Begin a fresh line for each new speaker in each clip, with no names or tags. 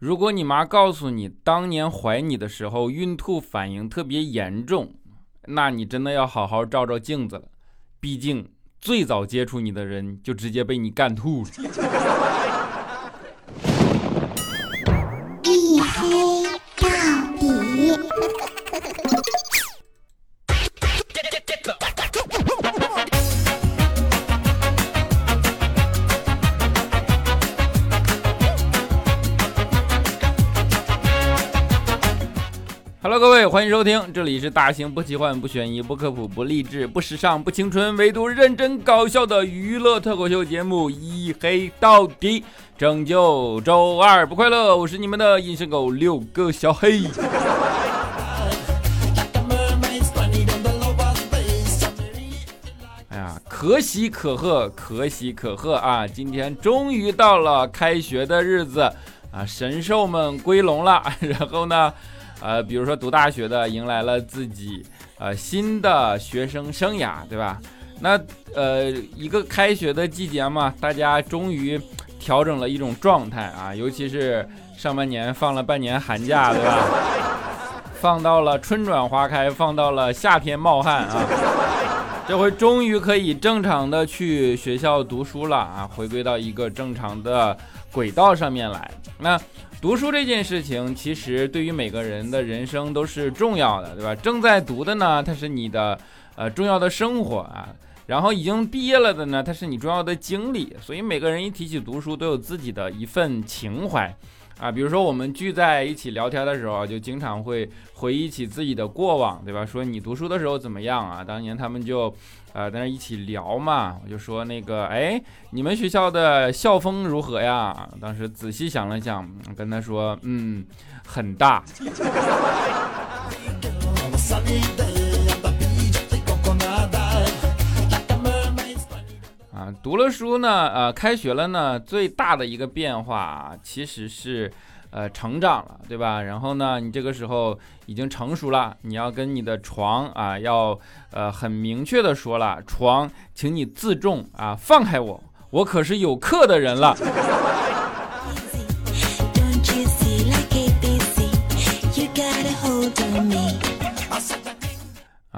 如果你妈告诉你当年怀你的时候孕吐反应特别严重，那你真的要好好照照镜子了，毕竟最早接触你的人就直接被你干吐了。收听，这里是大型不奇幻、不悬疑、不科普、不励志、不时尚、不青春，唯独认真搞笑的娱乐脱口秀节目《一黑到底》，拯救周二不快乐。我是你们的隐身狗六个小黑。哎呀，可喜可贺，可喜可贺啊！今天终于到了开学的日子啊，神兽们归笼了。然后呢？呃，比如说读大学的迎来了自己呃新的学生生涯，对吧？那呃一个开学的季节嘛，大家终于调整了一种状态啊，尤其是上半年放了半年寒假，对吧？放到了春暖花开，放到了夏天冒汗啊，这回终于可以正常的去学校读书了啊，回归到一个正常的轨道上面来。那。读书这件事情，其实对于每个人的人生都是重要的，对吧？正在读的呢，它是你的呃重要的生活啊；然后已经毕业了的呢，它是你重要的经历。所以每个人一提起读书，都有自己的一份情怀。啊，比如说我们聚在一起聊天的时候，就经常会回忆起自己的过往，对吧？说你读书的时候怎么样啊？当年他们就，啊，在那一起聊嘛。我就说那个，哎，你们学校的校风如何呀？当时仔细想了想，跟他说，嗯，很大。读了书呢，呃，开学了呢，最大的一个变化其实是，呃，成长了，对吧？然后呢，你这个时候已经成熟了，你要跟你的床啊，要呃很明确的说了，床，请你自重啊，放开我，我可是有课的人了。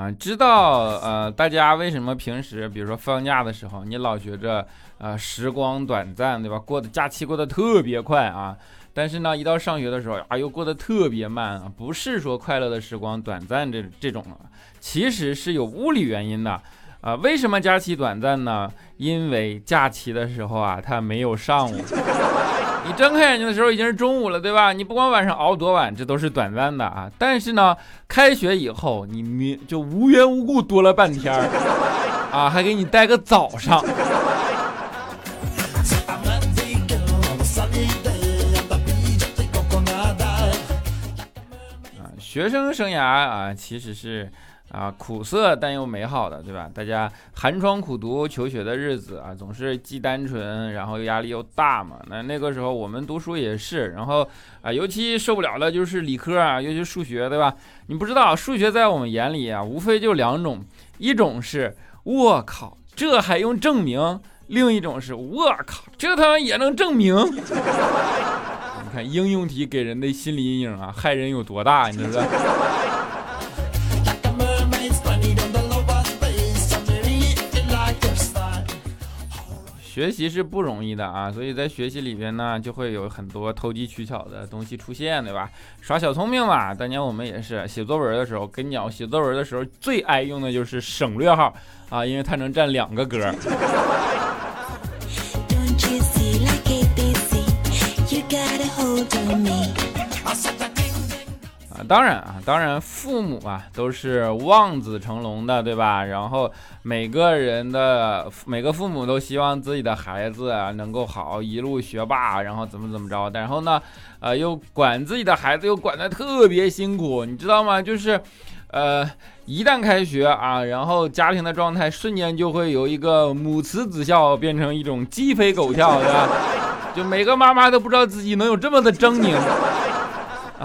啊，知道呃，大家为什么平时，比如说放假的时候，你老觉着呃时光短暂，对吧？过的假期过得特别快啊，但是呢，一到上学的时候啊，又过得特别慢啊。不是说快乐的时光短暂这这种了，其实是有物理原因的啊。为什么假期短暂呢？因为假期的时候啊，他没有上午。你睁开眼睛的时候已经是中午了，对吧？你不管晚上熬多晚，这都是短暂的啊。但是呢，开学以后，你明就无缘无故多了半天儿啊，还给你带个早上。啊，学生生涯啊，其实是。啊，苦涩但又美好的，对吧？大家寒窗苦读求学的日子啊，总是既单纯，然后又压力又大嘛。那那个时候我们读书也是，然后啊，尤其受不了的就是理科啊，尤其数学，对吧？你不知道，数学在我们眼里啊，无非就两种，一种是我靠，这还用证明？另一种是我靠，这他妈也能证明？你看应用题给人的心理阴影啊，害人有多大？你知道？学习是不容易的啊，所以在学习里边呢，就会有很多投机取巧的东西出现，对吧？耍小聪明嘛。当年我们也是写作文的时候，跟你讲，写作文的时候最爱用的就是省略号啊，因为它能占两个格。当然啊，当然父母啊都是望子成龙的，对吧？然后每个人的每个父母都希望自己的孩子啊能够好，一路学霸，然后怎么怎么着。然后呢，呃，又管自己的孩子又管得特别辛苦，你知道吗？就是，呃，一旦开学啊，然后家庭的状态瞬间就会由一个母慈子孝变成一种鸡飞狗跳，对吧？就每个妈妈都不知道自己能有这么的狰狞。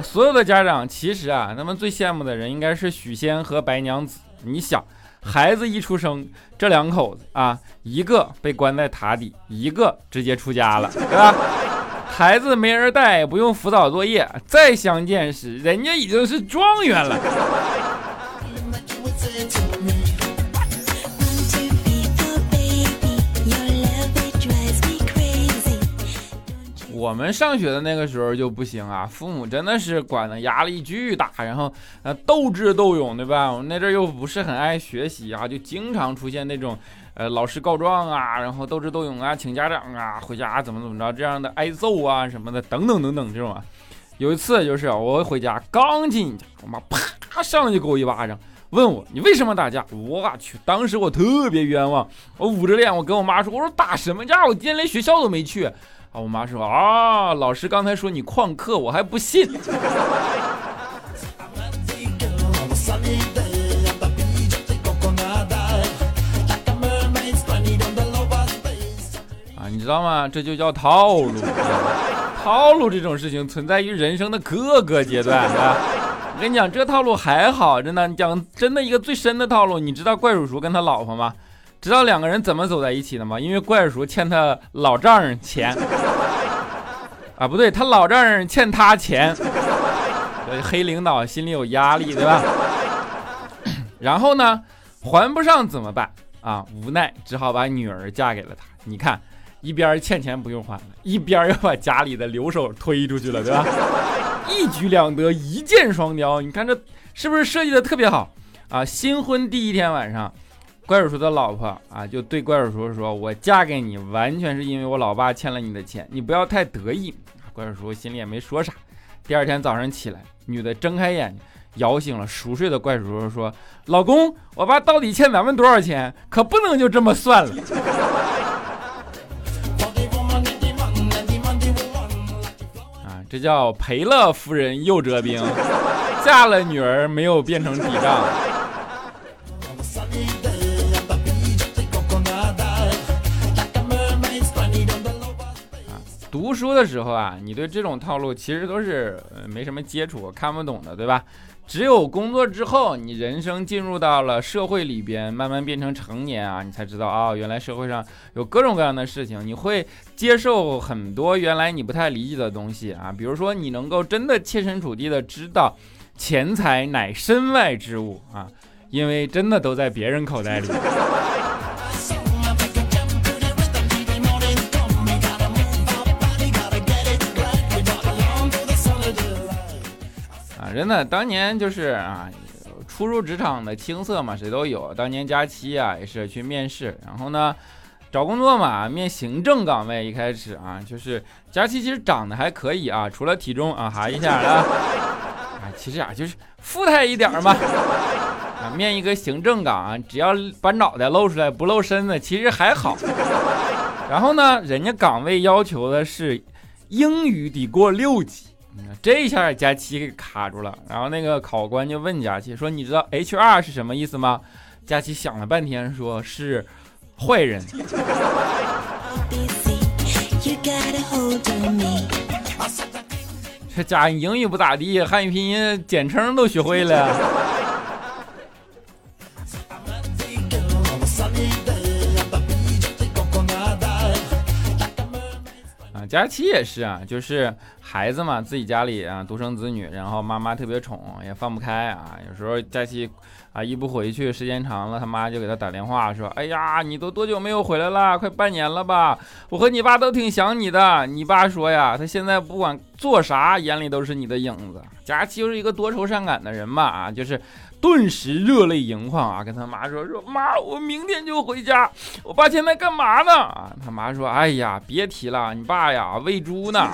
所有的家长其实啊，他们最羡慕的人应该是许仙和白娘子。你想，孩子一出生，这两口子啊，一个被关在塔底，一个直接出家了，对吧？孩子没人带，不用辅导作业。再相见时，人家已经是状元了。我们上学的那个时候就不行啊，父母真的是管的压力巨大，然后呃斗智斗勇，对吧？我们那阵又不是很爱学习啊，就经常出现那种呃老师告状啊，然后斗智斗勇啊，请家长啊，回家怎么怎么着这样的挨揍啊什么的等等等等这种啊。有一次就是我回家刚进家，我妈啪上来就给我一巴掌，问我你为什么打架？我去，当时我特别冤枉，我捂着脸我跟我妈说，我说打什么架？我今天连学校都没去。我妈说啊，老师刚才说你旷课，我还不信。啊，你知道吗？这就叫套路。套路这种事情存在于人生的各个阶段。啊。我跟你讲，这套路还好，真的。你讲真的一个最深的套路，你知道怪叔叔跟他老婆吗？知道两个人怎么走在一起的吗？因为怪叔欠他老丈人钱，啊，不对，他老丈人欠他钱，黑领导心里有压力，对吧？然后呢，还不上怎么办啊？无奈只好把女儿嫁给了他。你看，一边欠钱不用还了，一边要把家里的留守推出去了，对吧？一举两得，一箭双雕。你看这是不是设计的特别好啊？新婚第一天晚上。怪叔叔的老婆啊，就对怪叔叔说：“我嫁给你，完全是因为我老爸欠了你的钱，你不要太得意。”怪叔叔心里也没说啥。第二天早上起来，女的睁开眼睛，摇醒了熟睡的怪叔叔，说：“老公，我爸到底欠咱们多少钱？可不能就这么算了。” 啊，这叫赔了夫人又折兵，嫁了女儿没有变成抵账。读书的时候啊，你对这种套路其实都是没什么接触，看不懂的，对吧？只有工作之后，你人生进入到了社会里边，慢慢变成成年啊，你才知道啊，原来社会上有各种各样的事情，你会接受很多原来你不太理解的东西啊。比如说，你能够真的切身处地的知道，钱财乃身外之物啊，因为真的都在别人口袋里。真的，当年就是啊，初入职场的青涩嘛，谁都有。当年佳期啊，也是去面试，然后呢，找工作嘛，面行政岗位。一开始啊，就是佳期其实长得还可以啊，除了体重啊，哈一下啊，啊，其实啊，就是富态一点嘛。啊，面一个行政岗，只要把脑袋露出来，不露身子，其实还好。然后呢，人家岗位要求的是英语得过六级。这一下佳琪给卡住了，然后那个考官就问佳琪说：“你知道 HR 是什么意思吗？”佳琪想了半天，说是坏人。这家英语不咋地，汉语拼音简称都学会了。佳期也是啊，就是孩子嘛，自己家里啊独生子女，然后妈妈特别宠，也放不开啊。有时候佳期啊一不回去，时间长了，他妈就给他打电话说：“哎呀，你都多久没有回来了？快半年了吧？我和你爸都挺想你的。”你爸说呀，他现在不管做啥，眼里都是你的影子。佳期就是一个多愁善感的人嘛，啊，就是。顿时热泪盈眶啊！跟他妈说说妈，我明天就回家。我爸现在干嘛呢？啊，他妈说，哎呀，别提了，你爸呀喂猪呢。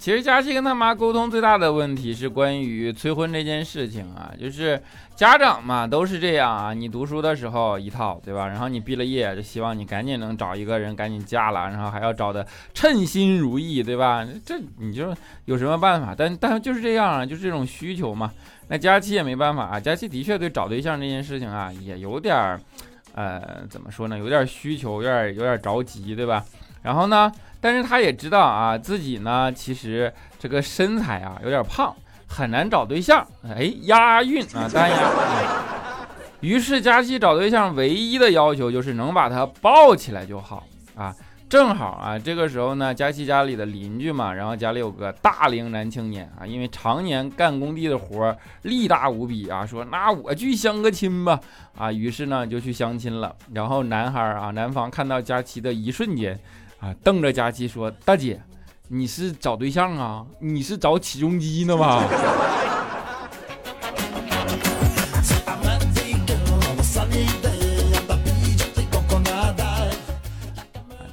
其实佳琪跟他妈沟通最大的问题是关于催婚这件事情啊，就是家长嘛都是这样啊，你读书的时候一套，对吧？然后你毕了业就希望你赶紧能找一个人赶紧嫁了，然后还要找的称心如意，对吧？这你就有什么办法？但但就是这样啊，就是这种需求嘛。那佳琪也没办法啊，佳琪的确对找对象这件事情啊也有点儿，呃，怎么说呢？有点需求，有点有点着急，对吧？然后呢？但是他也知道啊，自己呢其实这个身材啊有点胖，很难找对象。哎，押韵啊，单押。于是佳琪找对象唯一的要求就是能把他抱起来就好啊。正好啊，这个时候呢，佳琪家里的邻居嘛，然后家里有个大龄男青年啊，因为常年干工地的活力大无比啊，说那我去相个亲吧啊，于是呢就去相亲了。然后男孩啊，男方看到佳琪的一瞬间啊，瞪着佳琪说：“大姐，你是找对象啊？你是找起重机呢吧？”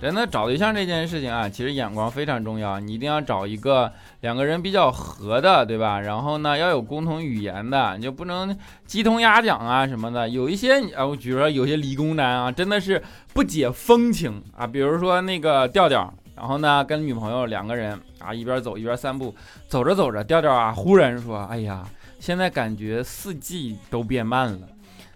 真的找对象这件事情啊，其实眼光非常重要。你一定要找一个两个人比较合的，对吧？然后呢，要有共同语言的，你就不能鸡同鸭讲啊什么的。有一些啊，我举说有些理工男啊，真的是不解风情啊。比如说那个调调，然后呢跟女朋友两个人啊一边走一边散步，走着走着，调调啊忽然说：“哎呀，现在感觉四季都变慢了。”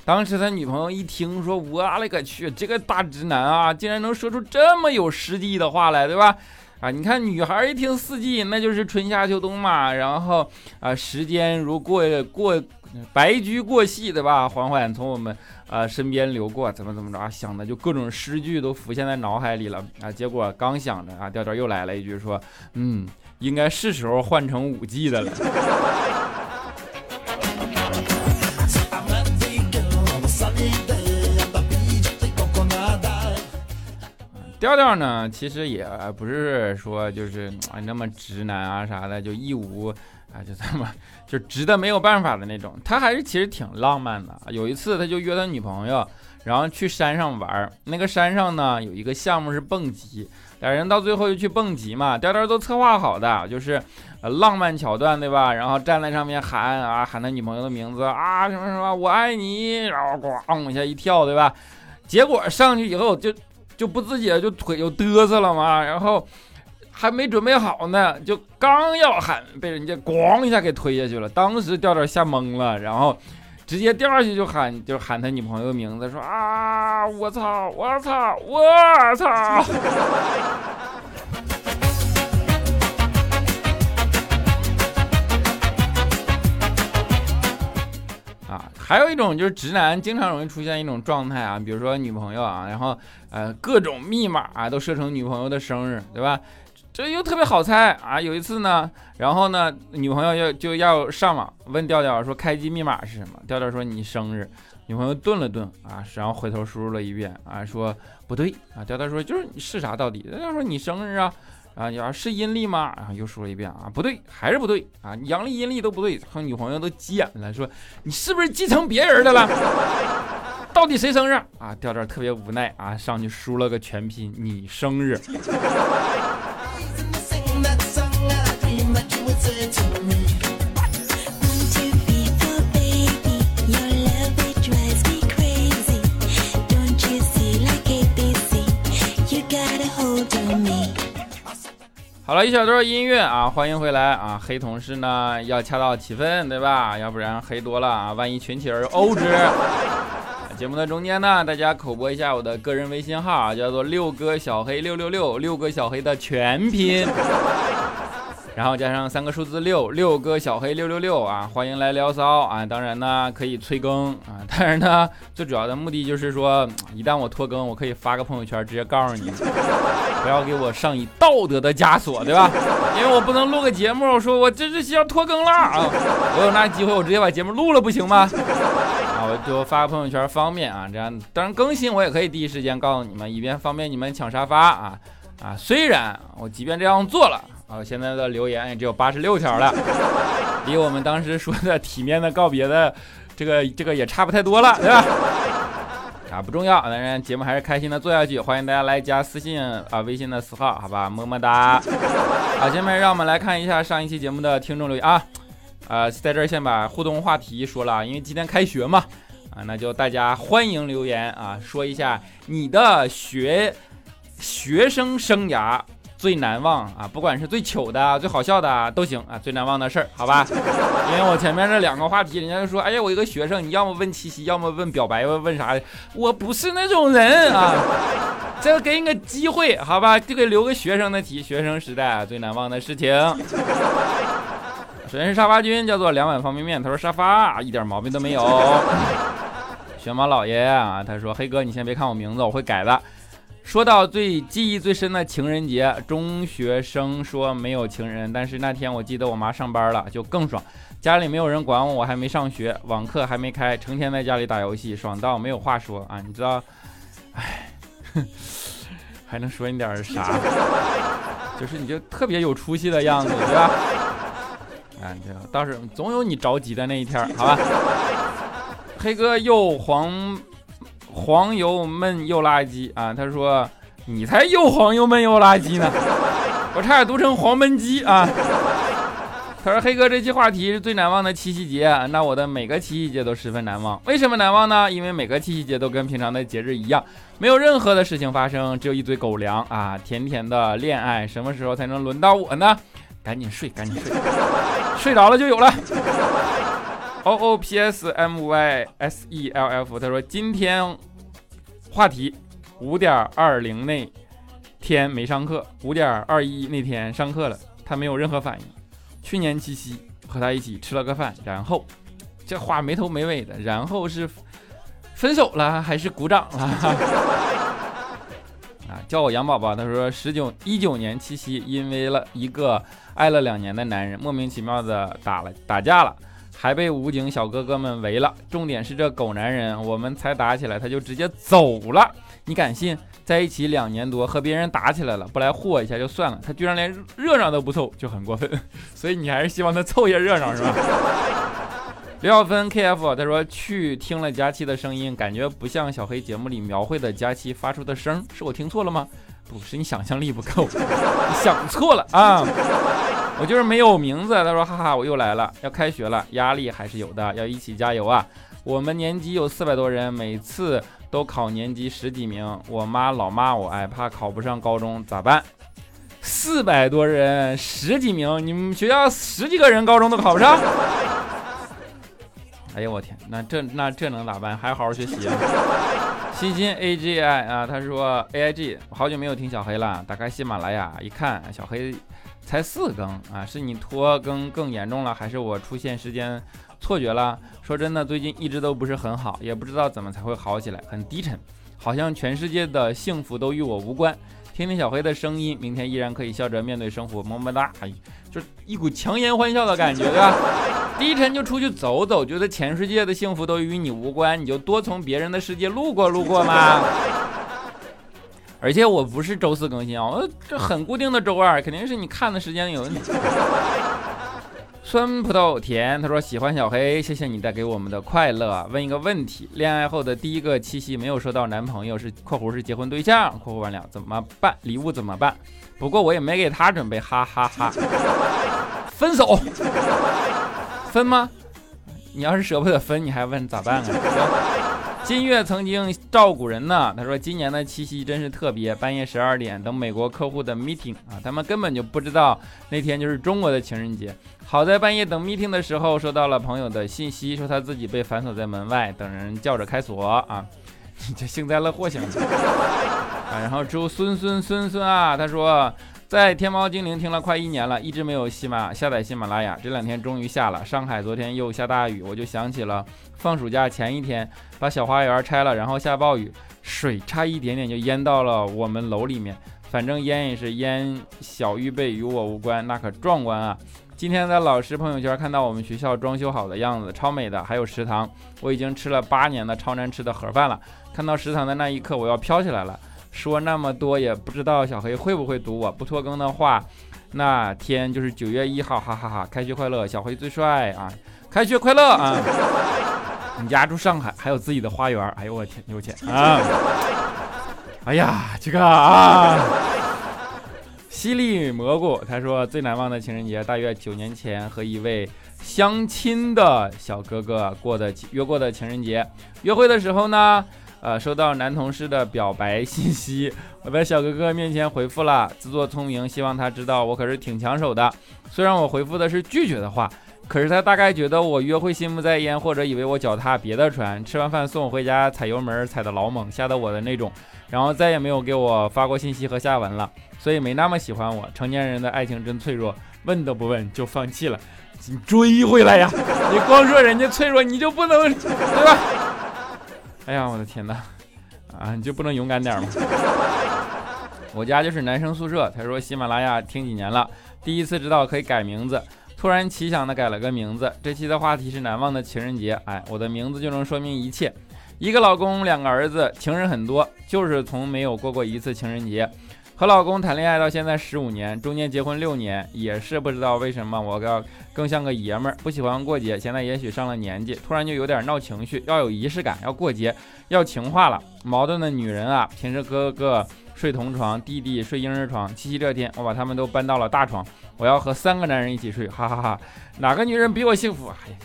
当时他女朋友一听说，我勒个去，这个大直男啊，竟然能说出这么有实际的话来，对吧？啊，你看女孩一听四季，那就是春夏秋冬嘛。然后啊，时间如过过白驹过隙，对吧？缓缓从我们啊身边流过，怎么怎么着啊？想的就各种诗句都浮现在脑海里了啊。结果刚想着啊，调调又来了一句说，嗯，应该是时候换成五季的了。调调呢，其实也不是说就是啊那么直男啊啥的，就义无啊就这么就直的没有办法的那种。他还是其实挺浪漫的。有一次他就约他女朋友，然后去山上玩。那个山上呢有一个项目是蹦极，俩人到最后就去蹦极嘛。调调都策划好的，就是浪漫桥段对吧？然后站在上面喊啊喊他女朋友的名字啊什么什么我爱你，然后咣一下一跳对吧？结果上去以后就。就不自觉就腿就嘚瑟了嘛，然后还没准备好呢，就刚要喊，被人家咣一下给推下去了。当时调调吓懵了，然后直接掉下去就喊，就喊他女朋友名字，说啊，我操，我操，我操。还有一种就是直男经常容易出现一种状态啊，比如说女朋友啊，然后呃各种密码啊都设成女朋友的生日，对吧？这又特别好猜啊。有一次呢，然后呢女朋友要就要上网问调调说开机密码是什么？调调说你生日。女朋友顿了顿啊，然后回头输入了一遍啊，说不对啊。调调说就是是啥到底？调调说你生日啊。啊，你要是阴历吗？然后又说了一遍啊，不对，还是不对啊，阳历阴历都不对。和女朋友都急眼了，说你是不是继承别人的了？到底谁生日啊？调调特别无奈啊，上去输了个全拼，你生日。好了一小段音乐啊，欢迎回来啊！黑同事呢要恰到其分，对吧？要不然黑多了啊，万一群起而殴之。节目的中间呢，大家口播一下我的个人微信号啊，叫做六哥小黑六六六，六哥小黑的全拼。然后加上三个数字六，六哥小黑六六六啊，欢迎来聊骚啊！当然呢，可以催更啊，但是呢，最主要的目的就是说，一旦我拖更，我可以发个朋友圈，直接告诉你，不要给我上以道德的枷锁，对吧？因为我不能录个节目，说我这是要拖更了啊！我有那机会，我直接把节目录了，不行吗？啊，我就发个朋友圈方便啊，这样当然更新我也可以第一时间告诉你们，以便方便你们抢沙发啊啊！虽然我即便这样做了。啊，现在的留言也只有八十六条了，离我们当时说的体面的告别的这个这个也差不太多了，对吧？啊，不重要，当然节目还是开心的做下去。欢迎大家来加私信啊，微信的私号，好吧，么么哒。好，下面让我们来看一下上一期节目的听众留言啊，呃，在这儿先把互动话题说了，因为今天开学嘛，啊，那就大家欢迎留言啊，说一下你的学学生生涯。最难忘啊，不管是最糗的、最好笑的都行啊，最难忘的事儿，好吧？因为我前面这两个话题，人家就说，哎呀，我一个学生，你要么问七夕，要么问表白，问问啥的，我不是那种人啊。这给你个机会，好吧？就给留个学生的题，学生时代最难忘的事情。首先是沙发君，叫做两碗方便面，他说沙发一点毛病都没有。玄猫老爷啊，他说：“黑哥，你先别看我名字，我会改的。”说到最记忆最深的情人节，中学生说没有情人，但是那天我记得我妈上班了，就更爽。家里没有人管我，我还没上学，网课还没开，成天在家里打游戏，爽到没有话说啊！你知道，哎，还能说你点啥？就是你就特别有出息的样子，对吧？啊，这倒是总有你着急的那一天，好吧？黑哥又黄。黄油焖又垃圾啊！他说：“你才又黄又闷又垃圾呢！” 我差点读成黄焖鸡啊！他说：“黑哥，这期话题是最难忘的七夕节，那我的每个七夕节都十分难忘。为什么难忘呢？因为每个七夕节都跟平常的节日一样，没有任何的事情发生，只有一堆狗粮啊！甜甜的恋爱，什么时候才能轮到我呢？赶紧睡，赶紧睡，睡着了就有了。” O O P S M Y S E L F，他说今天话题五点二零那天没上课，五点二一那天上课了，他没有任何反应。去年七夕和他一起吃了个饭，然后这话没头没尾的，然后是分手了还是鼓掌了？啊，叫我杨宝宝。他说十九一九年七夕，因为了一个爱了两年的男人，莫名其妙的打了打架了。还被武警小哥哥们围了，重点是这狗男人，我们才打起来，他就直接走了。你敢信？在一起两年多，和别人打起来了，不来护我一下就算了，他居然连热闹都不凑，就很过分。所以你还是希望他凑一下热闹是吧？刘小芬 KF 他说去听了佳期的声音，感觉不像小黑节目里描绘的佳期发出的声，是我听错了吗？不是你想象力不够，想错了啊。我就是没有名字。他说：“哈哈，我又来了，要开学了，压力还是有的，要一起加油啊！我们年级有四百多人，每次都考年级十几名。我妈老骂我，哎，怕考不上高中咋办？四百多人，十几名，你们学校十几个人，高中都考不上？哎呦我天，那这那这能咋办？还好好学习啊！欣欣 A G I 啊，他说 A I G，好久没有听小黑了，打开喜马拉雅一看，小黑。”才四更啊，是你拖更更严重了，还是我出现时间错觉了？说真的，最近一直都不是很好，也不知道怎么才会好起来，很低沉，好像全世界的幸福都与我无关。听听小黑的声音，明天依然可以笑着面对生活，么么哒！就一股强颜欢笑的感觉，对吧？低沉就出去走走，觉得全世界的幸福都与你无关，你就多从别人的世界路过路过嘛。而且我不是周四更新啊，我这很固定的周二，肯定是你看的时间有问题。酸葡萄甜，他说喜欢小黑，谢谢你带给我们的快乐。问一个问题：恋爱后的第一个七夕没有收到男朋友，是（括弧是结婚对象）（括弧完了）怎么办？礼物怎么办？不过我也没给他准备，哈哈哈。分手？分吗？你要是舍不得分，你还问咋办啊？金月曾经照顾人呢，他说今年的七夕真是特别，半夜十二点等美国客户的 meeting 啊，他们根本就不知道那天就是中国的情人节。好在半夜等 meeting 的时候收到了朋友的信息，说他自己被反锁在门外，等人叫着开锁啊，这幸灾乐祸型 啊。然后祝孙孙孙孙啊，他说。在天猫精灵听了快一年了，一直没有喜马下载喜马拉雅，这两天终于下了。上海昨天又下大雨，我就想起了放暑假前一天把小花园拆了，然后下暴雨，水差一点点就淹到了我们楼里面。反正淹也是淹，小预备与我无关，那可壮观啊！今天在老师朋友圈看到我们学校装修好的样子，超美的，还有食堂，我已经吃了八年的超难吃的盒饭了。看到食堂的那一刻，我要飘起来了。说那么多也不知道小黑会不会读我不拖更的话，那天就是九月一号，哈哈哈！开学快乐，小黑最帅啊！开学快乐啊！你家住上海，还有自己的花园，哎呦我天，有钱啊！哎呀，这个啊，犀利蘑菇他说最难忘的情人节，大约九年前和一位相亲的小哥哥过的约过的情人节，约会的时候呢。呃，收到男同事的表白信息，我在小哥哥面前回复了，自作聪明，希望他知道我可是挺抢手的。虽然我回复的是拒绝的话，可是他大概觉得我约会心不在焉，或者以为我脚踏别的船。吃完饭送我回家，踩油门踩的老猛，吓得我的那种，然后再也没有给我发过信息和下文了，所以没那么喜欢我。成年人的爱情真脆弱，问都不问就放弃了，你追回来呀！你光说人家脆弱，你就不能对吧？
哎呀，我的天哪！啊，你就不能勇敢点吗？我家就是男生宿舍。他说喜马拉雅听几年了，第一次知道可以改名字，突然奇想的改了个名字。这期的话题是难忘的情人节。哎，我的名字就能说明一切。一个老公，两个儿子，情人很多，就是从没有过过一次情人节。和老公谈恋爱到现在十五年，中间结婚六年，也是不知道为什么我要更像个爷们儿，不喜欢过节。现在也许上了年纪，突然就有点闹情绪，要有仪式感，要过节，要情话了。矛盾的女人啊，平时哥哥睡同床，弟弟睡婴儿床，七夕这天我把他们都搬到了大床，我要和三个男人一起睡，哈哈哈！哪个女人比我幸福？哎呀，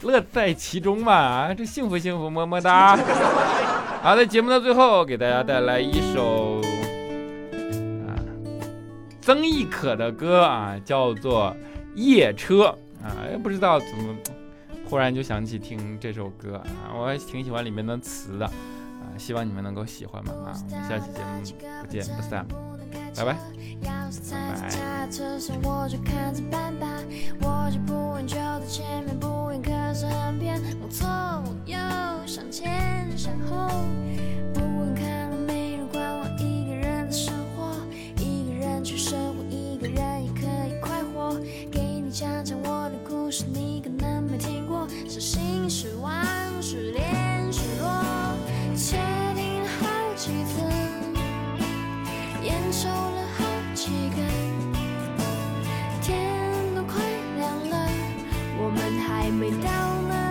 这乐在其中嘛，这幸福幸福，么么哒。好，在节目的最后，给大家带来一首。曾轶可的歌啊，叫做《夜车》啊，也不知道怎么，忽然就想起听这首歌啊，我还挺喜欢里面的词的啊，希望你们能够喜欢吧啊，我们下期节目不见不散，拜拜，拜拜。讲我的故事，你可能没听过，伤心、失望、失恋、失落，确定了好几次，烟抽了好几个，天都快亮了，我们还没到呢。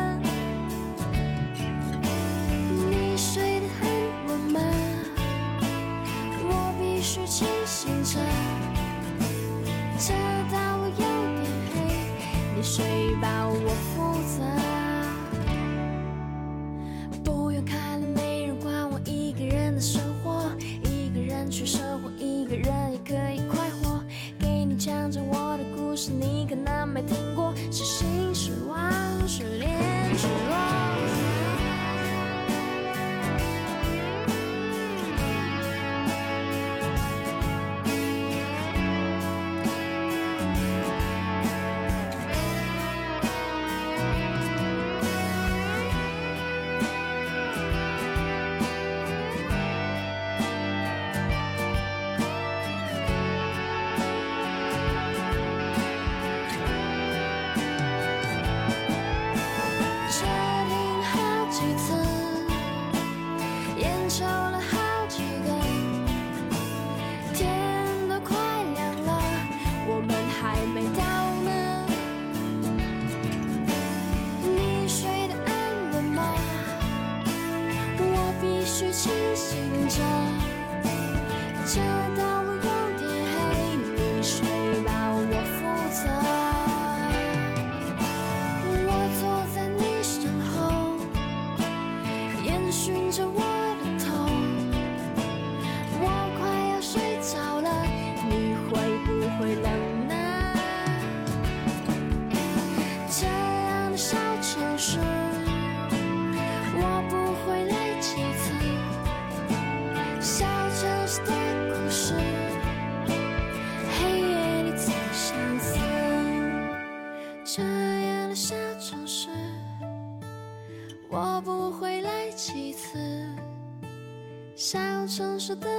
是的